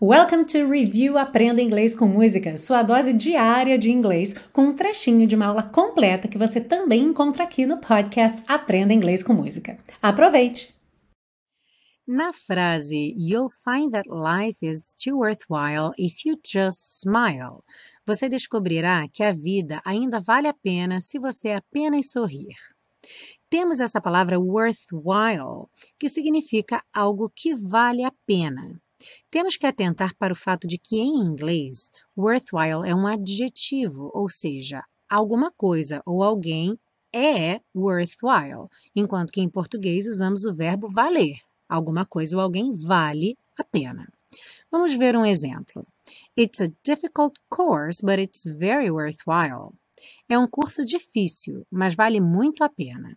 Welcome to Review Aprenda Inglês com Música, sua dose diária de inglês, com um trechinho de uma aula completa que você também encontra aqui no podcast Aprenda Inglês com Música. Aproveite! Na frase You'll find that life is still worthwhile if you just smile, você descobrirá que a vida ainda vale a pena se você apenas sorrir. Temos essa palavra worthwhile, que significa algo que vale a pena. Temos que atentar para o fato de que, em inglês, worthwhile é um adjetivo, ou seja, alguma coisa ou alguém é worthwhile, enquanto que em português usamos o verbo valer. Alguma coisa ou alguém vale a pena. Vamos ver um exemplo. It's a difficult course, but it's very worthwhile. É um curso difícil, mas vale muito a pena.